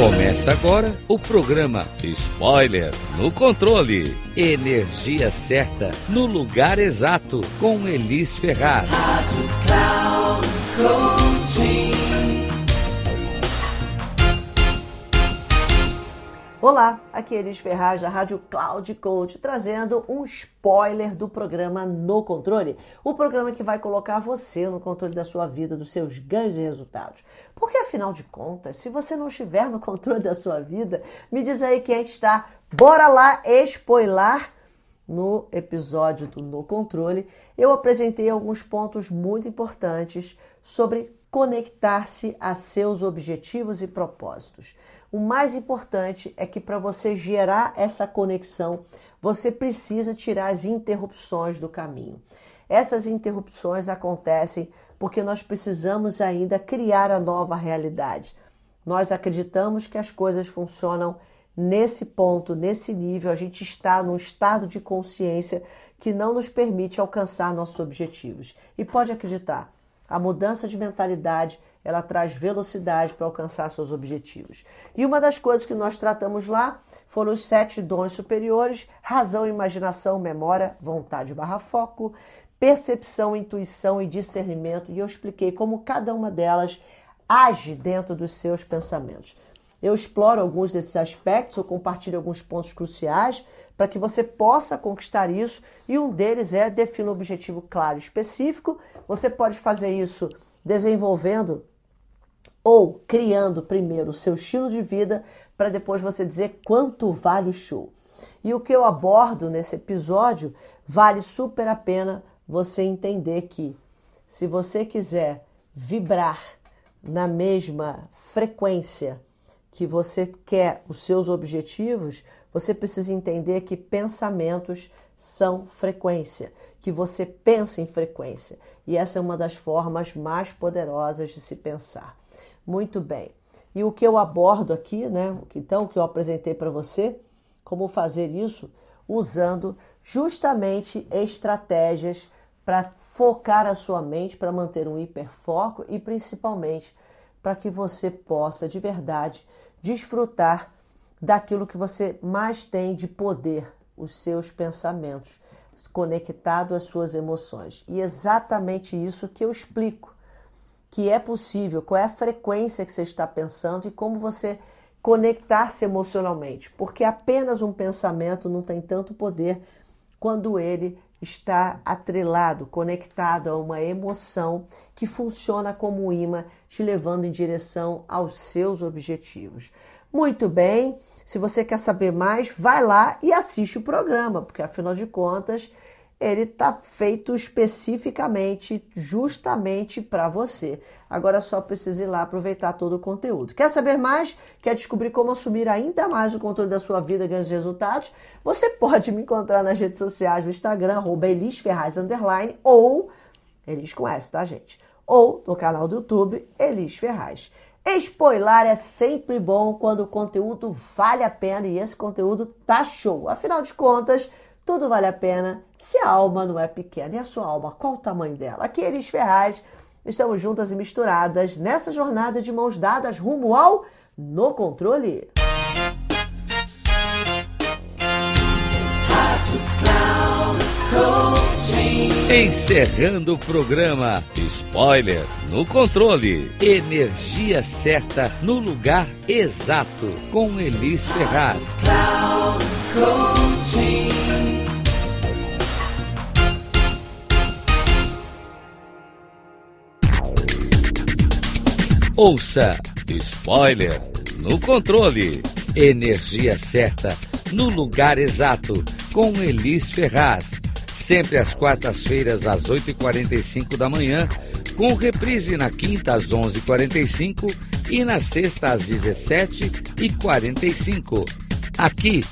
Começa agora o programa Spoiler no Controle. Energia certa no lugar exato com Elis Ferraz. Rádio Cloud Olá, aqui é Elis Ferraz da Rádio Cloud Coach, trazendo um spoiler do programa No Controle, o programa que vai colocar você no controle da sua vida, dos seus ganhos e resultados. Porque afinal de contas, se você não estiver no controle da sua vida, me diz aí quem é que está. Bora lá spoiler no episódio do No Controle, eu apresentei alguns pontos muito importantes sobre conectar-se a seus objetivos e propósitos. O mais importante é que para você gerar essa conexão, você precisa tirar as interrupções do caminho. Essas interrupções acontecem porque nós precisamos ainda criar a nova realidade. Nós acreditamos que as coisas funcionam nesse ponto, nesse nível, a gente está num estado de consciência que não nos permite alcançar nossos objetivos. E pode acreditar, a mudança de mentalidade ela traz velocidade para alcançar seus objetivos. E uma das coisas que nós tratamos lá foram os sete dons superiores: razão, imaginação, memória, vontade barra foco, percepção, intuição e discernimento. E eu expliquei como cada uma delas age dentro dos seus pensamentos. Eu exploro alguns desses aspectos, eu compartilho alguns pontos cruciais para que você possa conquistar isso, e um deles é definir um objetivo claro e específico. Você pode fazer isso desenvolvendo ou criando primeiro o seu estilo de vida para depois você dizer quanto vale o show. E o que eu abordo nesse episódio vale super a pena você entender que se você quiser vibrar na mesma frequência que você quer os seus objetivos, você precisa entender que pensamentos são frequência, que você pensa em frequência. E essa é uma das formas mais poderosas de se pensar. Muito bem. E o que eu abordo aqui, né? Então, o que eu apresentei para você, como fazer isso usando justamente estratégias para focar a sua mente, para manter um hiperfoco e principalmente para que você possa de verdade desfrutar daquilo que você mais tem de poder, os seus pensamentos, conectado às suas emoções. E exatamente isso que eu explico que é possível, qual é a frequência que você está pensando e como você conectar-se emocionalmente, porque apenas um pensamento não tem tanto poder quando ele está atrelado, conectado a uma emoção que funciona como um imã, te levando em direção aos seus objetivos. Muito bem, se você quer saber mais, vai lá e assiste o programa, porque afinal de contas ele está feito especificamente, justamente para você. Agora só precisa ir lá aproveitar todo o conteúdo. Quer saber mais? Quer descobrir como assumir ainda mais o controle da sua vida, ganhos de resultados? Você pode me encontrar nas redes sociais, no Instagram, arroba Elis Ferraz, underline, ou Elis com S, tá, gente? Ou no canal do YouTube, Elis Ferraz. Spoiler é sempre bom quando o conteúdo vale a pena e esse conteúdo tá show. Afinal de contas, tudo vale a pena se a alma não é pequena. E a sua alma, qual o tamanho dela? Aqui, Elis Ferraz, estamos juntas e misturadas nessa jornada de mãos dadas rumo ao No Controle. Encerrando o programa Spoiler no controle. Energia certa no lugar exato com Elis Ferraz. Ouça Spoiler no controle. Energia certa no lugar exato com Elis Ferraz. Sempre às quartas-feiras às 8h45 da manhã, com reprise na quinta às 11h45 e na sexta às 17h45. Aqui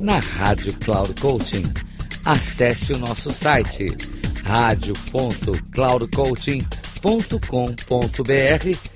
na Rádio Cloud Coaching. Acesse o nosso site radio.cloudcoaching.com.br